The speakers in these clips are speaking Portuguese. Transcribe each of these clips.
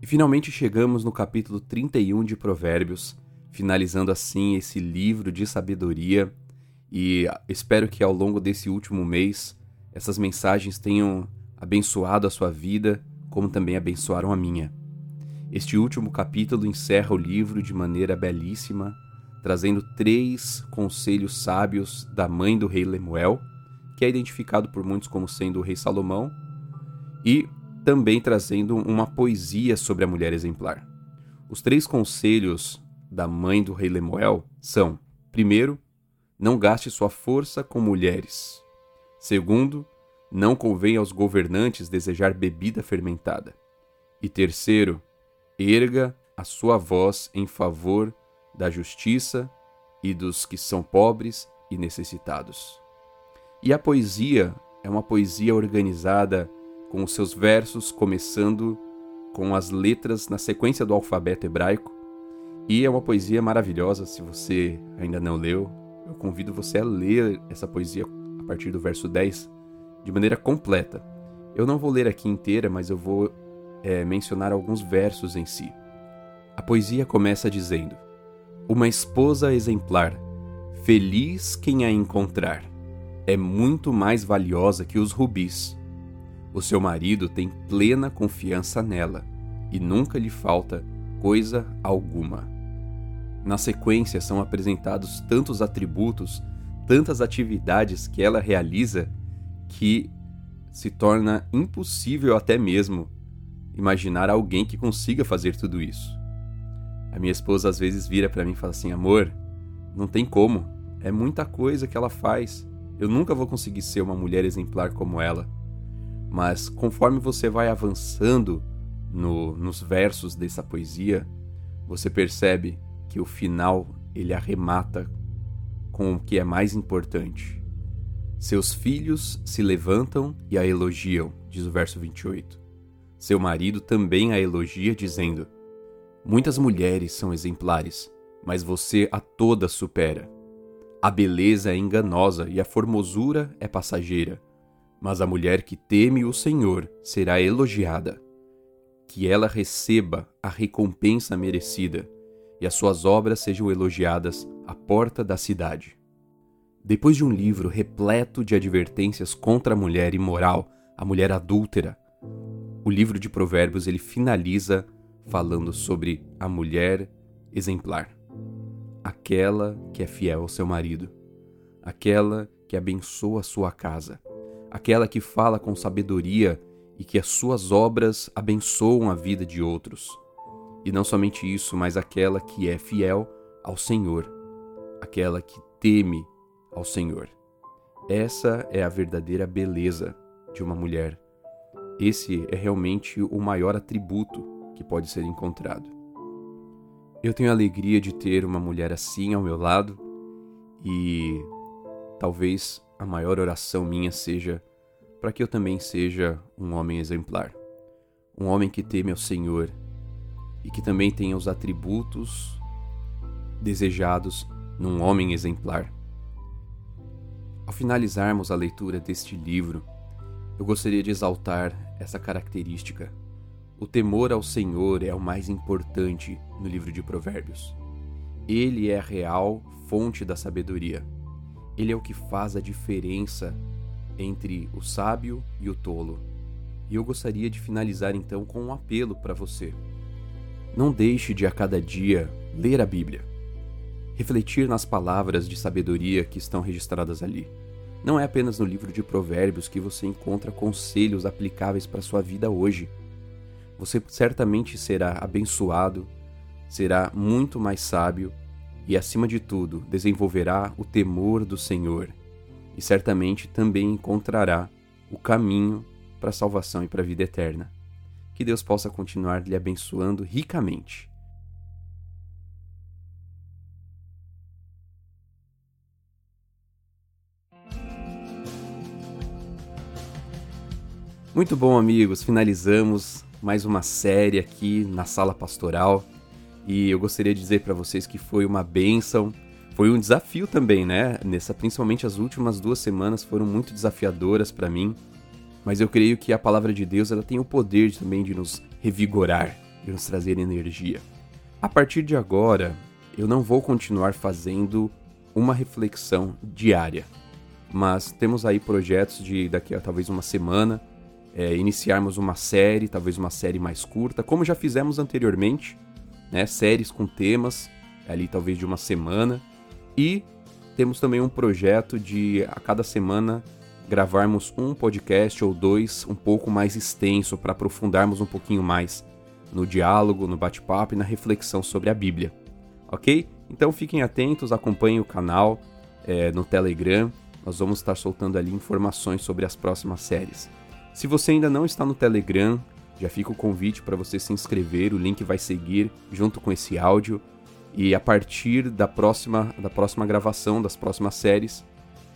E finalmente chegamos no capítulo 31 de Provérbios, finalizando assim esse livro de sabedoria. E espero que ao longo desse último mês essas mensagens tenham abençoado a sua vida, como também abençoaram a minha. Este último capítulo encerra o livro de maneira belíssima, trazendo três conselhos sábios da mãe do rei Lemuel, que é identificado por muitos como sendo o rei Salomão, e também trazendo uma poesia sobre a mulher exemplar. Os três conselhos da mãe do rei Lemuel são: primeiro, não gaste sua força com mulheres. Segundo, não convém aos governantes desejar bebida fermentada. E terceiro, erga a sua voz em favor da justiça e dos que são pobres e necessitados. E a poesia é uma poesia organizada com os seus versos começando com as letras na sequência do alfabeto hebraico. E é uma poesia maravilhosa, se você ainda não leu, eu convido você a ler essa poesia a partir do verso 10 de maneira completa. Eu não vou ler aqui inteira, mas eu vou é, mencionar alguns versos em si. A poesia começa dizendo: Uma esposa exemplar, feliz quem a encontrar, é muito mais valiosa que os rubis o seu marido tem plena confiança nela e nunca lhe falta coisa alguma. Na sequência são apresentados tantos atributos, tantas atividades que ela realiza que se torna impossível até mesmo imaginar alguém que consiga fazer tudo isso. A minha esposa às vezes vira para mim e fala assim: "Amor, não tem como. É muita coisa que ela faz. Eu nunca vou conseguir ser uma mulher exemplar como ela." Mas conforme você vai avançando no, nos versos dessa poesia, você percebe que o final ele arremata com o que é mais importante. Seus filhos se levantam e a elogiam, diz o verso 28. Seu marido também a elogia, dizendo: Muitas mulheres são exemplares, mas você a todas supera. A beleza é enganosa e a formosura é passageira, mas a mulher que teme o Senhor será elogiada. Que ela receba a recompensa merecida e as suas obras sejam elogiadas à porta da cidade. Depois de um livro repleto de advertências contra a mulher imoral, a mulher adúltera, o livro de Provérbios ele finaliza falando sobre a mulher exemplar, aquela que é fiel ao seu marido, aquela que abençoa a sua casa, aquela que fala com sabedoria e que as suas obras abençoam a vida de outros. E não somente isso, mas aquela que é fiel ao Senhor, aquela que teme ao Senhor. Essa é a verdadeira beleza de uma mulher. Esse é realmente o maior atributo que pode ser encontrado. Eu tenho a alegria de ter uma mulher assim ao meu lado e talvez a maior oração minha seja para que eu também seja um homem exemplar, um homem que teme ao Senhor e que também tenha os atributos desejados num homem exemplar. Ao finalizarmos a leitura deste livro, eu gostaria de exaltar essa característica. O temor ao Senhor é o mais importante no livro de Provérbios. Ele é a real fonte da sabedoria. Ele é o que faz a diferença entre o sábio e o tolo. E eu gostaria de finalizar então com um apelo para você. Não deixe de a cada dia ler a Bíblia, refletir nas palavras de sabedoria que estão registradas ali. Não é apenas no livro de Provérbios que você encontra conselhos aplicáveis para sua vida hoje. Você certamente será abençoado, será muito mais sábio e, acima de tudo, desenvolverá o temor do Senhor, e certamente também encontrará o caminho para a salvação e para a vida eterna. Que Deus possa continuar lhe abençoando ricamente. Muito bom, amigos. Finalizamos mais uma série aqui na Sala Pastoral e eu gostaria de dizer para vocês que foi uma bênção. Foi um desafio também, né? Nessa, principalmente as últimas duas semanas foram muito desafiadoras para mim, mas eu creio que a palavra de Deus ela tem o poder também de nos revigorar, de nos trazer energia. A partir de agora, eu não vou continuar fazendo uma reflexão diária, mas temos aí projetos de daqui a talvez uma semana é, iniciarmos uma série, talvez uma série mais curta, como já fizemos anteriormente, né? Séries com temas, ali talvez de uma semana. E temos também um projeto de a cada semana gravarmos um podcast ou dois um pouco mais extenso para aprofundarmos um pouquinho mais no diálogo, no bate-papo e na reflexão sobre a Bíblia. Ok? Então fiquem atentos, acompanhem o canal é, no Telegram. Nós vamos estar soltando ali informações sobre as próximas séries. Se você ainda não está no Telegram, já fica o convite para você se inscrever, o link vai seguir junto com esse áudio. E a partir da próxima, da próxima gravação, das próximas séries,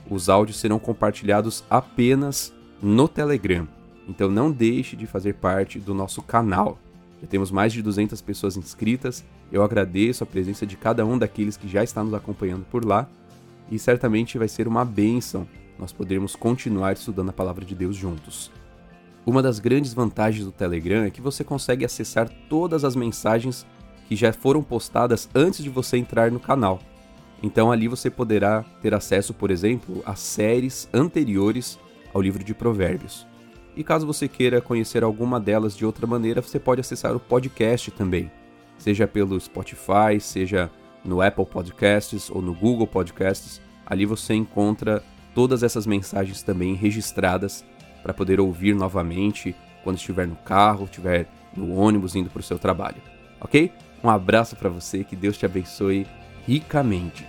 os áudios serão compartilhados apenas no Telegram. Então não deixe de fazer parte do nosso canal. Já temos mais de 200 pessoas inscritas. Eu agradeço a presença de cada um daqueles que já está nos acompanhando por lá. E certamente vai ser uma bênção nós podermos continuar estudando a palavra de Deus juntos. Uma das grandes vantagens do Telegram é que você consegue acessar todas as mensagens que já foram postadas antes de você entrar no canal. Então ali você poderá ter acesso, por exemplo, a séries anteriores ao livro de Provérbios. E caso você queira conhecer alguma delas de outra maneira, você pode acessar o podcast também, seja pelo Spotify, seja no Apple Podcasts ou no Google Podcasts. Ali você encontra todas essas mensagens também registradas para poder ouvir novamente quando estiver no carro, estiver no ônibus indo para o seu trabalho. Ok? Um abraço para você, que Deus te abençoe ricamente.